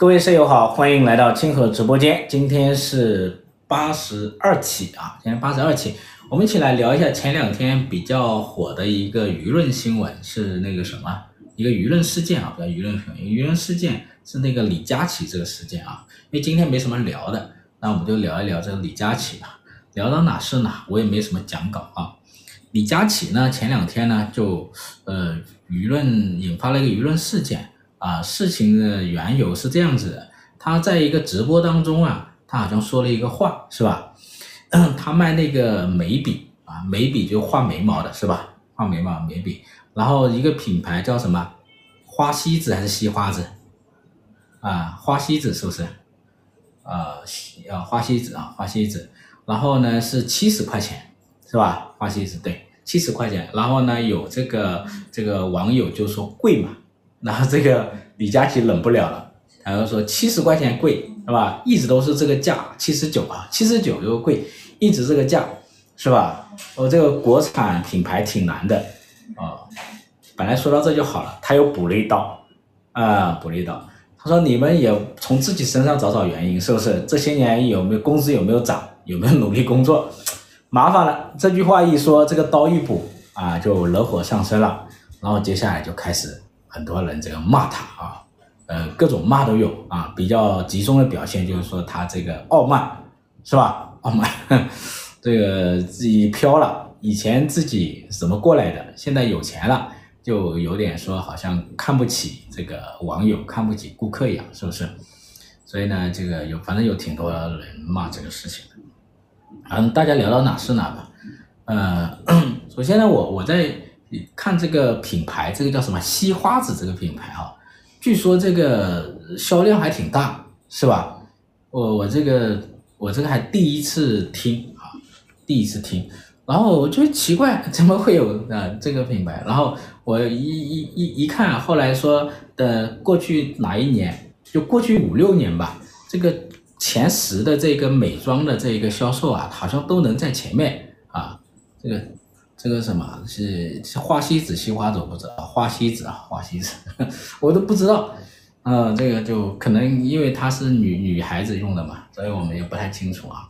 各位舍友好，欢迎来到清河直播间。今天是八十二期啊，今天八十二期，我们一起来聊一下前两天比较火的一个舆论新闻，是那个什么，一个舆论事件啊，不叫舆论新闻，舆论事件是那个李佳琦这个事件啊。因为今天没什么聊的，那我们就聊一聊这个李佳琦吧。聊到哪是哪，我也没什么讲稿啊。李佳琦呢，前两天呢就呃舆论引发了一个舆论事件。啊，事情的缘由是这样子的，他在一个直播当中啊，他好像说了一个话，是吧？他卖那个眉笔啊，眉笔就画眉毛的是吧？画眉毛眉笔，然后一个品牌叫什么？花西子还是西花子？啊，花西子是不是？啊，啊，花西子啊，花西子。然后呢是七十块钱，是吧？花西子对，七十块钱。然后呢有这个这个网友就说贵嘛。然后这个李佳琦忍不了了，然后说七十块钱贵是吧？一直都是这个价，七十九啊，七十九又贵，一直这个价是吧？我这个国产品牌挺难的啊。本来说到这就好了，他又补了一刀啊，补了一刀。他说你们也从自己身上找找原因，是不是？这些年有没有工资有没有涨？有没有努力工作？麻烦了，这句话一说，这个刀一补啊，就惹火上身了。然后接下来就开始。很多人这个骂他啊，呃，各种骂都有啊。比较集中的表现就是说他这个傲慢，是吧？傲慢，这个自己飘了。以前自己怎么过来的，现在有钱了，就有点说好像看不起这个网友，看不起顾客一样，是不是？所以呢，这个有反正有挺多人骂这个事情的。嗯，大家聊到哪是哪吧。呃，首先呢，我我在。你看这个品牌，这个叫什么西花子这个品牌啊，据说这个销量还挺大，是吧？我我这个我这个还第一次听啊，第一次听，然后我就奇怪怎么会有啊这个品牌，然后我一一一一看，后来说的过去哪一年，就过去五六年吧，这个前十的这个美妆的这个销售啊，好像都能在前面啊，这个。这个什么是花西子、西花子，我不知道。花西子啊，花西子，我都不知道。呃，这个就可能因为它是女女孩子用的嘛，所以我们也不太清楚啊。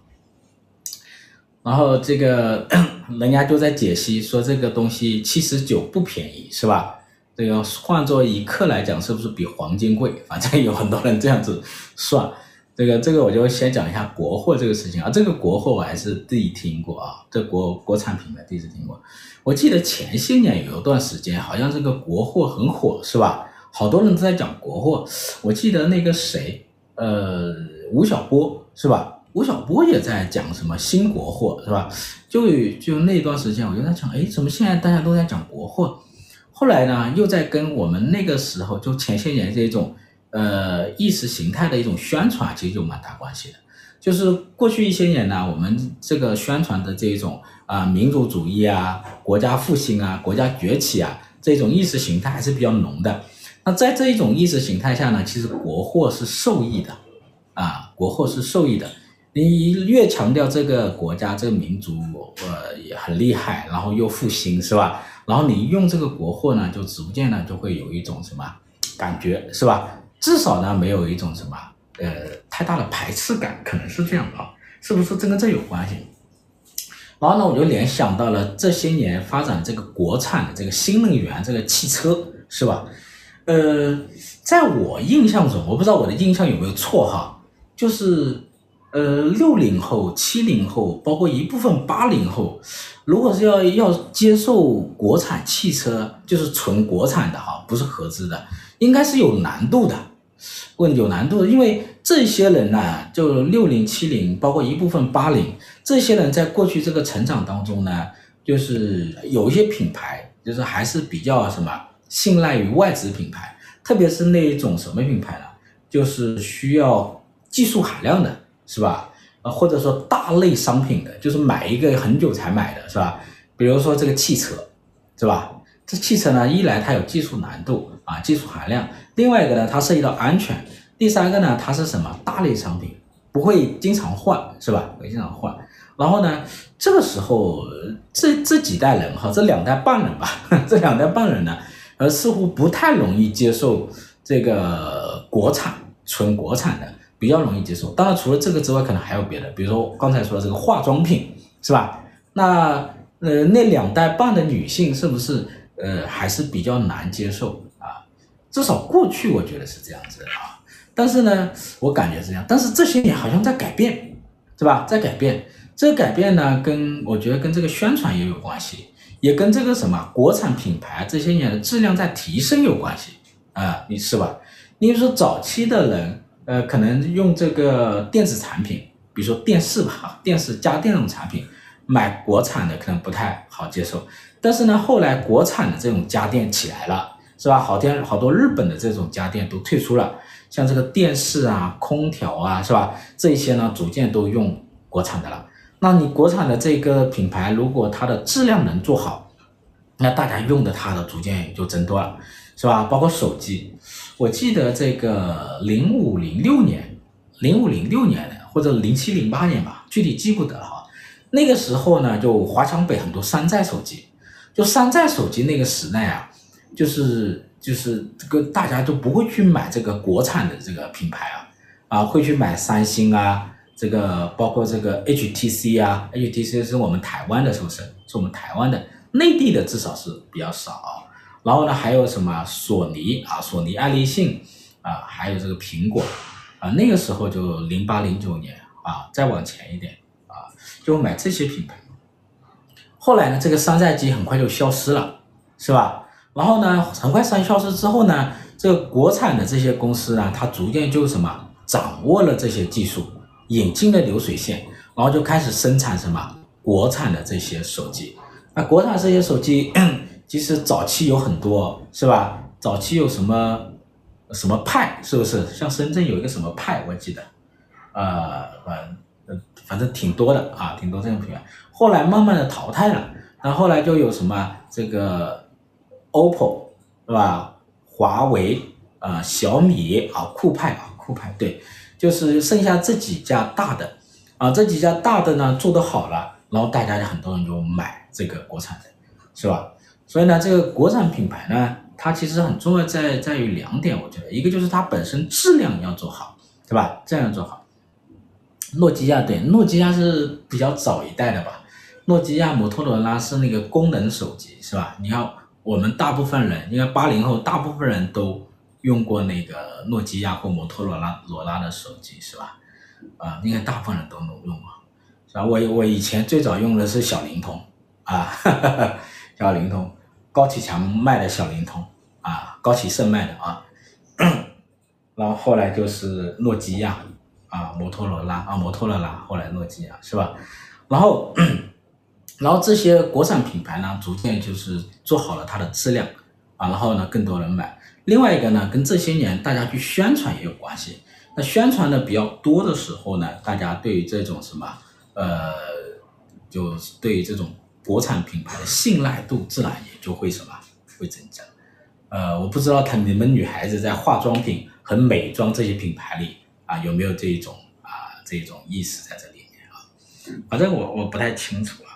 然后这个 人家就在解析说，这个东西七十九不便宜，是吧？这个换作一克来讲，是不是比黄金贵？反正有很多人这样子算。这个这个我就先讲一下国货这个事情啊，这个国货我还是第一听过啊，这国国产品牌第一次听过。我记得前些年有一段时间，好像这个国货很火，是吧？好多人都在讲国货。我记得那个谁，呃，吴晓波是吧？吴晓波也在讲什么新国货是吧？就就那段时间，我就在想，哎，怎么现在大家都在讲国货？后来呢，又在跟我们那个时候就前些年这种。呃，意识形态的一种宣传，其实就蛮大关系的。就是过去一些年呢，我们这个宣传的这种啊、民族主义啊、国家复兴啊、国家崛起啊这种意识形态还是比较浓的。那在这一种意识形态下呢，其实国货是受益的啊，国货是受益的。你越强调这个国家、这个民族呃也很厉害，然后又复兴，是吧？然后你用这个国货呢，就逐渐呢就会有一种什么感觉，是吧？至少呢，没有一种什么呃太大的排斥感，可能是这样啊，是不是这跟这有关系？然后呢，我就联想到了这些年发展这个国产的这个新能源这个汽车，是吧？呃，在我印象中，我不知道我的印象有没有错哈，就是呃六零后、七零后，包括一部分八零后，如果是要要接受国产汽车，就是纯国产的哈，不是合资的，应该是有难度的。问有难度的，因为这些人呢，就六零七零，包括一部分八零，这些人在过去这个成长当中呢，就是有一些品牌，就是还是比较什么信赖于外资品牌，特别是那一种什么品牌呢，就是需要技术含量的，是吧？呃，或者说大类商品的，就是买一个很久才买的，是吧？比如说这个汽车，是吧？这汽车呢，一来它有技术难度啊，技术含量。另外一个呢，它涉及到安全；第三个呢，它是什么大类商品，不会经常换，是吧？不会经常换。然后呢，这个时候这这几代人哈，这两代半人吧，这两代半人呢，呃，似乎不太容易接受这个国产纯国产的比较容易接受。当然，除了这个之外，可能还有别的，比如说刚才说的这个化妆品，是吧？那呃，那两代半的女性是不是呃还是比较难接受啊？至少过去我觉得是这样子啊。但是呢，我感觉是这样。但是这些年好像在改变，是吧？在改变。这个改变呢，跟我觉得跟这个宣传也有关系，也跟这个什么国产品牌这些年的质量在提升有关系啊，你是吧？你比如说早期的人，呃，可能用这个电子产品，比如说电视吧，电视家电这种产品，买国产的可能不太好接受。但是呢，后来国产的这种家电起来了，是吧？好天好多日本的这种家电都退出了。像这个电视啊、空调啊，是吧？这些呢，逐渐都用国产的了。那你国产的这个品牌，如果它的质量能做好，那大家用的它的逐渐就增多了，是吧？包括手机，我记得这个零五零六年、零五零六年的，或者零七零八年吧，具体记不得了哈。那个时候呢，就华强北很多山寨手机，就山寨手机那个时代啊，就是。就是这个大家都不会去买这个国产的这个品牌啊，啊会去买三星啊，这个包括这个 HTC 啊，HTC 是我们台湾的，是不是？是我们台湾的，内地的至少是比较少。然后呢，还有什么索尼啊，索尼爱立信啊，还有这个苹果啊，那个时候就零八零九年啊，再往前一点啊，就买这些品牌。后来呢，这个山寨机很快就消失了，是吧？然后呢，很快三消失之后呢，这个国产的这些公司呢，它逐渐就什么掌握了这些技术，引进了流水线，然后就开始生产什么国产的这些手机。那国产这些手机，其实早期有很多，是吧？早期有什么什么派，是不是？像深圳有一个什么派，我记得，呃，反反正挺多的啊，挺多这种品牌。后来慢慢的淘汰了，那后来就有什么这个。OPPO 是吧？华为啊、小米啊，酷派啊，酷派对，就是剩下这几家大的啊，这几家大的呢做得好了，然后大家就很多人就买这个国产的，是吧？所以呢，这个国产品牌呢，它其实很重要在在于两点，我觉得，一个就是它本身质量要做好，对吧？这样做好。诺基亚对，诺基亚是比较早一代的吧？诺基亚、摩托罗拉是那个功能手机，是吧？你看。我们大部分人，应该八零后，大部分人都用过那个诺基亚或摩托罗拉罗拉的手机，是吧？啊，应该大部分人都能用啊，是吧？我我以前最早用的是小灵通，啊，哈 哈小灵通，高启强卖的小灵通，啊，高启盛卖的啊，然后后来就是诺基亚，啊，摩托罗拉，啊，摩托罗拉，后来诺基亚，是吧？然后。然后这些国产品牌呢，逐渐就是做好了它的质量啊，然后呢，更多人买。另外一个呢，跟这些年大家去宣传也有关系。那宣传的比较多的时候呢，大家对于这种什么，呃，就对于这种国产品牌的信赖度自然也就会什么会增加。呃，我不知道他你们女孩子在化妆品和美妆这些品牌里啊，有没有这种啊这种意识在这里面啊？反正我我不太清楚啊。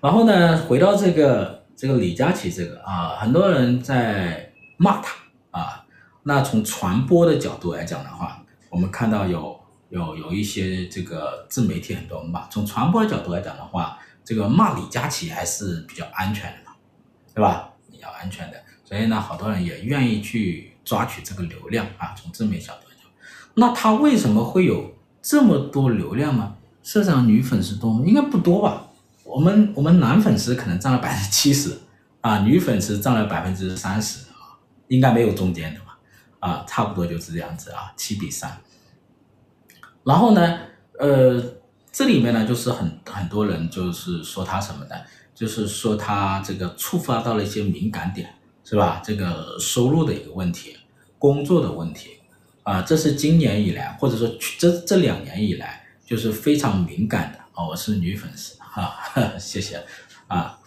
然后呢，回到这个这个李佳琦这个啊，很多人在骂他啊。那从传播的角度来讲的话，我们看到有有有一些这个自媒体很多骂。从传播的角度来讲的话，这个骂李佳琦还是比较安全的嘛，对吧？比较安全的。所以呢，好多人也愿意去抓取这个流量啊。从自媒体角度来讲，那他为什么会有这么多流量呢？社长女粉丝多吗？应该不多吧？我们我们男粉丝可能占了百分之七十啊，女粉丝占了百分之三十啊，应该没有中间的吧啊，差不多就是这样子啊，七比三。然后呢，呃，这里面呢就是很很多人就是说他什么呢？就是说他这个触发到了一些敏感点，是吧？这个收入的一个问题，工作的问题啊，这是今年以来或者说这这两年以来就是非常敏感的啊，我是女粉丝。啊，谢谢啊，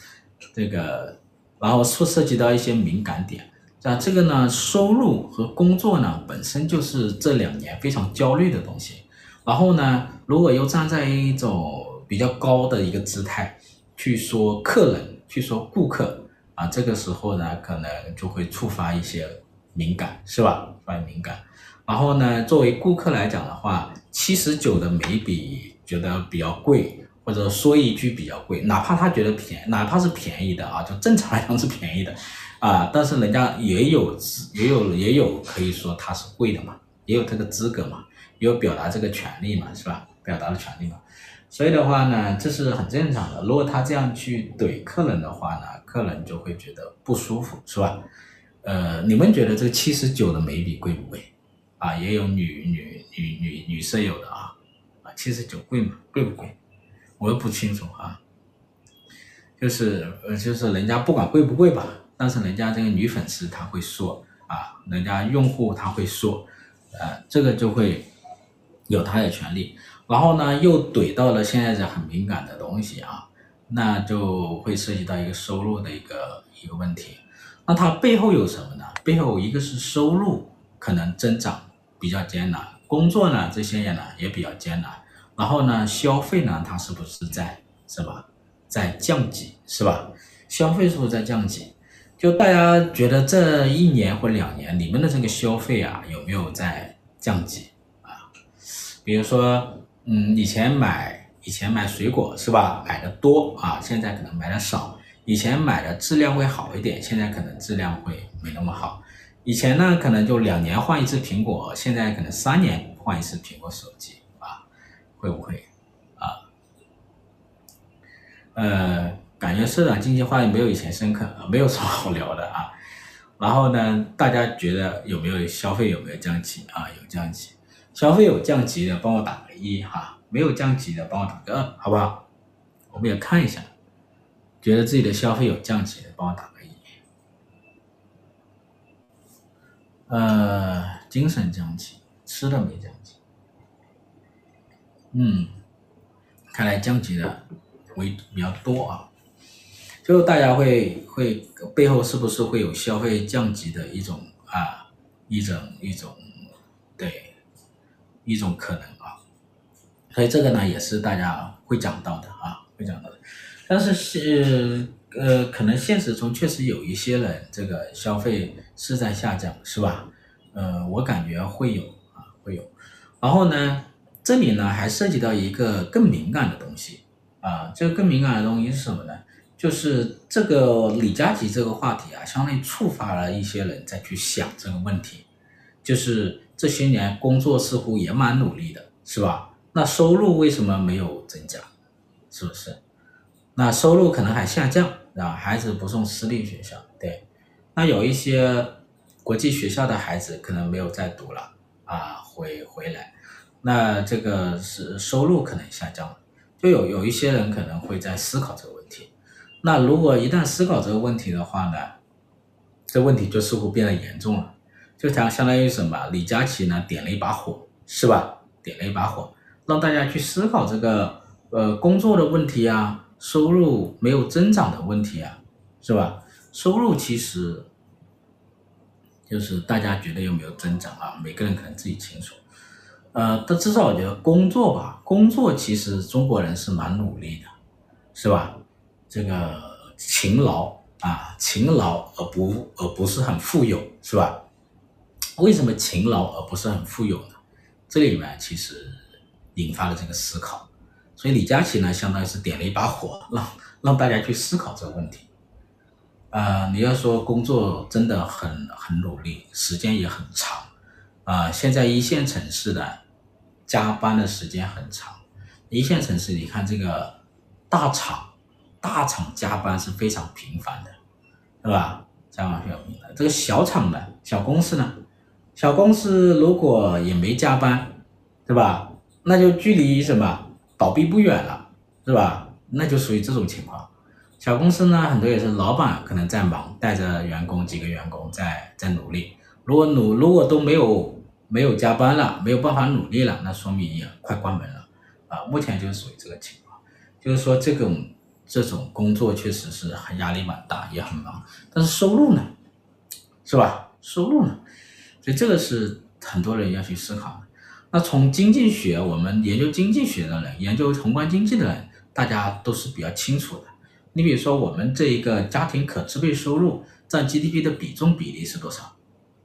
这个，然后说涉及到一些敏感点，那这个呢，收入和工作呢，本身就是这两年非常焦虑的东西。然后呢，如果又站在一种比较高的一个姿态去说客人，去说顾客啊，这个时候呢，可能就会触发一些敏感，是吧？发敏感。然后呢，作为顾客来讲的话，七十九的眉笔觉得比较贵，或者说一句比较贵，哪怕他觉得便，哪怕是便宜的啊，就正常来讲是便宜的啊，但是人家也有也有也有可以说它是贵的嘛，也有这个资格嘛，也有表达这个权利嘛，是吧？表达的权利嘛。所以的话呢，这是很正常的。如果他这样去怼客人的话呢，客人就会觉得不舒服，是吧？呃，你们觉得这个七十九的眉笔贵不贵？啊，也有女女女女女舍友的啊，啊，七十九贵吗？贵不贵？我又不清楚啊。就是呃，就是人家不管贵不贵吧，但是人家这个女粉丝她会说啊，人家用户他会说，呃，这个就会有他的权利。然后呢，又怼到了现在这很敏感的东西啊，那就会涉及到一个收入的一个一个问题。那它背后有什么呢？背后一个是收入可能增长比较艰难，工作呢这些也呢也比较艰难。然后呢，消费呢它是不是在是吧，在降级是吧？消费是不是在降级？就大家觉得这一年或两年你们的这个消费啊有没有在降级啊？比如说。嗯，以前买以前买水果是吧，买的多啊，现在可能买的少。以前买的质量会好一点，现在可能质量会没那么好。以前呢，可能就两年换一次苹果，现在可能三年换一次苹果手机，会不会啊？呃，感觉市场经济话题没有以前深刻，没有什么好聊的啊。然后呢，大家觉得有没有消费有没有降级啊？有降级。消费有降级的，帮我打个一哈；没有降级的，帮我打个二，好不好？我们也看一下，觉得自己的消费有降级的，帮我打个一。呃，精神降级，吃的没降。嗯，看来降级的为比较多啊。就大家会会背后是不是会有消费降级的一种啊一种一种对。一种可能啊，所以这个呢也是大家会讲到的啊，会讲到的。但是是呃，可能现实中确实有一些人这个消费是在下降，是吧？呃，我感觉会有啊，会有。然后呢，这里呢还涉及到一个更敏感的东西啊，这个更敏感的东西是什么呢？就是这个李佳琦这个话题啊，相当于触发了一些人再去想这个问题，就是。这些年工作似乎也蛮努力的，是吧？那收入为什么没有增加？是不是？那收入可能还下降，啊，孩子不送私立学校，对。那有一些国际学校的孩子可能没有再读了，啊，回回来，那这个是收入可能下降了，就有有一些人可能会在思考这个问题。那如果一旦思考这个问题的话呢，这问题就似乎变得严重了。就相相当于什么？李佳琦呢点了一把火，是吧？点了一把火，让大家去思考这个呃工作的问题啊，收入没有增长的问题啊，是吧？收入其实就是大家觉得有没有增长啊？每个人可能自己清楚。呃，但至少我觉得工作吧，工作其实中国人是蛮努力的，是吧？这个勤劳啊，勤劳而不而不是很富有，是吧？为什么勤劳而不是很富有呢？这里面其实引发了这个思考，所以李佳琦呢，相当于是点了一把火，让让大家去思考这个问题。啊、你要说工作真的很很努力，时间也很长，呃，现在一线城市的加班的时间很长，一线城市你看这个大厂，大厂加班是非常频繁的，对吧？加班非常频繁。这个小厂呢，小公司呢？小公司如果也没加班，对吧？那就距离什么倒闭不远了，是吧？那就属于这种情况。小公司呢，很多也是老板可能在忙，带着员工几个员工在在努力。如果努如果都没有没有加班了，没有办法努力了，那说明也快关门了啊。目前就是属于这个情况，就是说这种这种工作确实是很压力蛮大，也很忙。但是收入呢，是吧？收入呢？所以这个是很多人要去思考的。那从经济学，我们研究经济学的人，研究宏观经济的人，大家都是比较清楚的。你比如说，我们这一个家庭可支配收入占 GDP 的比重比例是多少，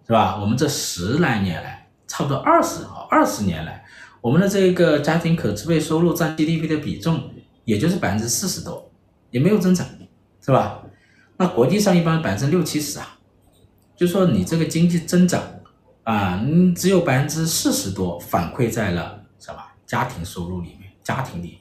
是吧？我们这十来年来差不多二十啊二十年来，我们的这个家庭可支配收入占 GDP 的比重也就是百分之四十多，也没有增长，是吧？那国际上一般百分之六七十啊，就说你这个经济增长啊，你只有百分之四十多反馈在了什么家庭收入里面，家庭里。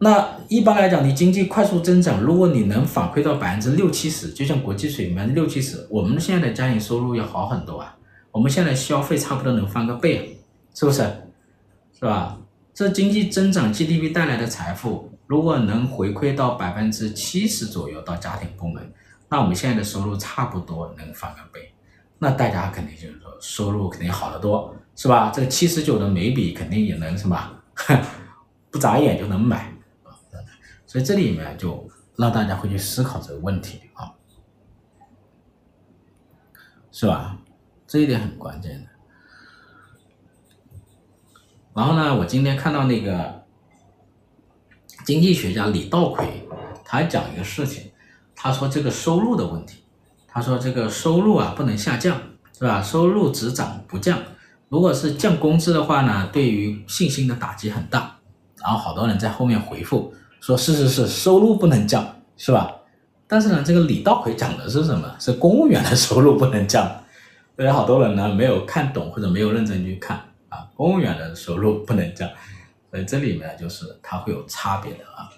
那一般来讲，你经济快速增长，如果你能反馈到百分之六七十，就像国际水平百分之六七十，我们现在的家庭收入要好很多啊。我们现在消费差不多能翻个倍啊，是不是？是吧？这经济增长 GDP 带来的财富，如果能回馈到百分之七十左右到家庭部门，那我们现在的收入差不多能翻个倍。那大家肯定就是说收入肯定好得多，是吧？这个七十九的眉笔肯定也能什么，不眨眼就能买。所以这里面就让大家会去思考这个问题啊，是吧？这一点很关键的。然后呢，我今天看到那个经济学家李稻葵，他讲一个事情，他说这个收入的问题，他说这个收入啊不能下降，是吧？收入只涨不降，如果是降工资的话呢，对于信心的打击很大。然后好多人在后面回复。说是是是，收入不能降，是吧？但是呢，这个李稻葵讲的是什么？是公务员的收入不能降，所以好多人呢没有看懂或者没有认真去看啊，公务员的收入不能降，所以这里面就是它会有差别的啊，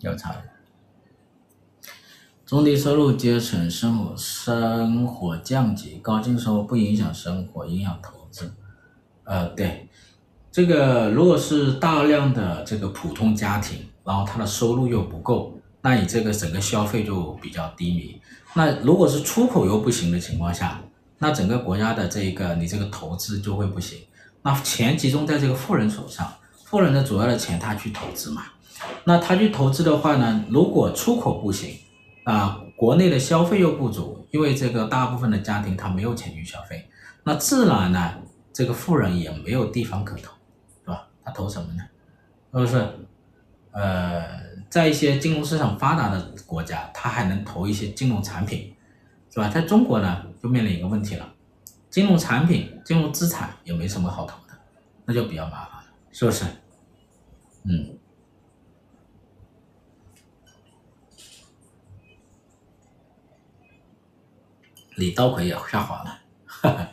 有差别。中低收入阶层生活生活降级，高净收入不影响生活，影响投资。呃，对，这个如果是大量的这个普通家庭。然后他的收入又不够，那你这个整个消费就比较低迷。那如果是出口又不行的情况下，那整个国家的这个你这个投资就会不行。那钱集中在这个富人手上，富人的主要的钱他去投资嘛。那他去投资的话呢，如果出口不行啊，国内的消费又不足，因为这个大部分的家庭他没有钱去消费，那自然呢，这个富人也没有地方可投，是吧？他投什么呢？是不是？呃，在一些金融市场发达的国家，他还能投一些金融产品，是吧？在中国呢，就面临一个问题了，金融产品、金融资产也没什么好投的，那就比较麻烦了，是不是？嗯。李稻葵也下滑了，哈哈，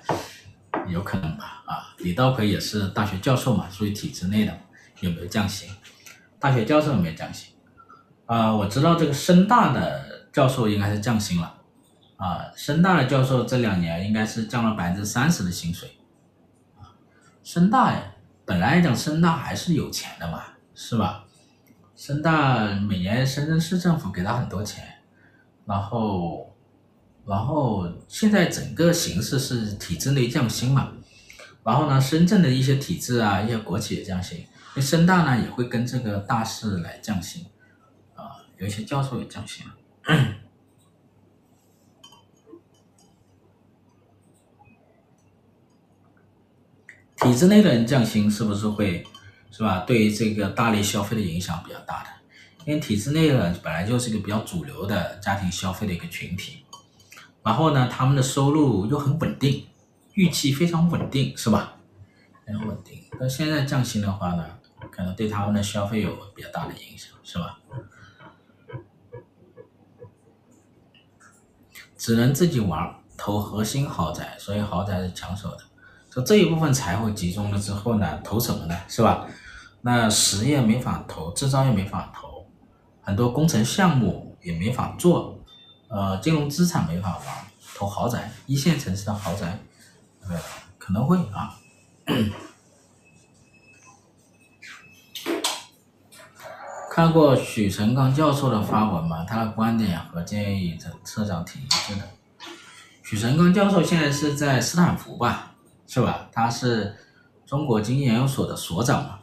有可能吧？啊，李稻葵也是大学教授嘛，属于体制内的，有没有降薪？大学教授有没有降薪？啊、我知道这个深大的教授应该是降薪了，啊，深大的教授这两年应该是降了百分之三十的薪水，啊，深大呀，本来讲深大还是有钱的嘛，是吧？深大每年深圳市政府给他很多钱，然后，然后现在整个形势是体制内降薪嘛，然后呢，深圳的一些体制啊，一些国企也降薪。那深大呢也会跟这个大势来降薪，啊，有一些教授也降薪了。体制内的人降薪是不是会，是吧？对于这个大类消费的影响比较大的，因为体制内的本来就是一个比较主流的家庭消费的一个群体，然后呢，他们的收入又很稳定，预期非常稳定，是吧？很稳定。那现在降薪的话呢？可能对他们的消费有比较大的影响，是吧？只能自己玩，投核心豪宅，所以豪宅是抢手的。就这一部分财富集中了之后呢，投什么呢？是吧？那实业没法投，制造业没法投，很多工程项目也没法做，呃，金融资产没法玩，投豪宅，一线城市的豪宅，呃，可能会啊。看过许成刚教授的发文吗？他的观点和建议的社长挺一致的。许成刚教授现在是在斯坦福吧，是吧？他是中国经济研究所的所长嘛。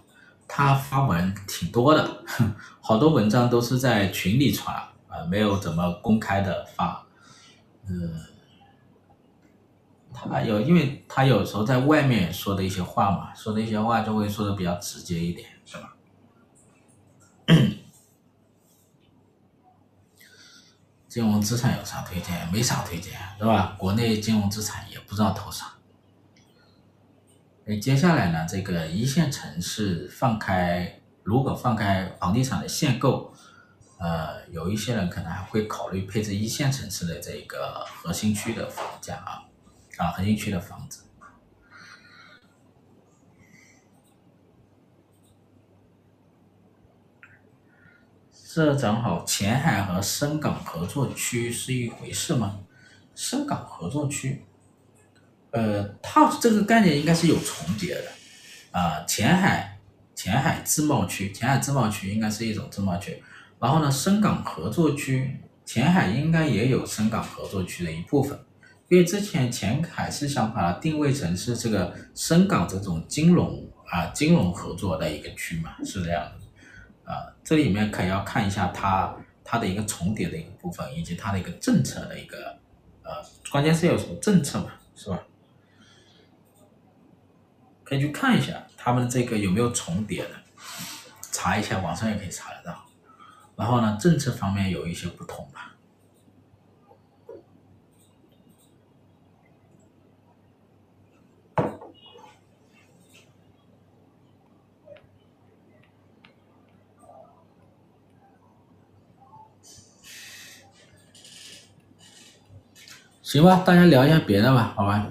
他发文挺多的，好多文章都是在群里传，啊，没有怎么公开的发。嗯，他有，因为他有时候在外面说的一些话嘛，说的一些话就会说的比较直接一点，是吧？金融资产有啥推荐？没啥推荐，是吧？国内金融资产也不知道投啥，诶，接下来呢，这个一线城市放开，如果放开房地产的限购，呃，有一些人可能还会考虑配置一线城市的这个核心区的房价啊，啊，核心区的房子。这正好前海和深港合作区是一回事吗？深港合作区，呃，它这个概念应该是有重叠的，啊、前海前海自贸区，前海自贸区应该是一种自贸区，然后呢，深港合作区，前海应该也有深港合作区的一部分，因为之前前海是想把它定位成是这个深港这种金融啊金融合作的一个区嘛，是这样的。啊，这里面可以要看一下它它的一个重叠的一个部分，以及它的一个政策的一个，呃，关键是有什么政策嘛，是吧？可以去看一下他们这个有没有重叠的，查一下，网上也可以查得到。然后呢，政策方面有一些不同吧。行吧，大家聊一下别的吧，好吧。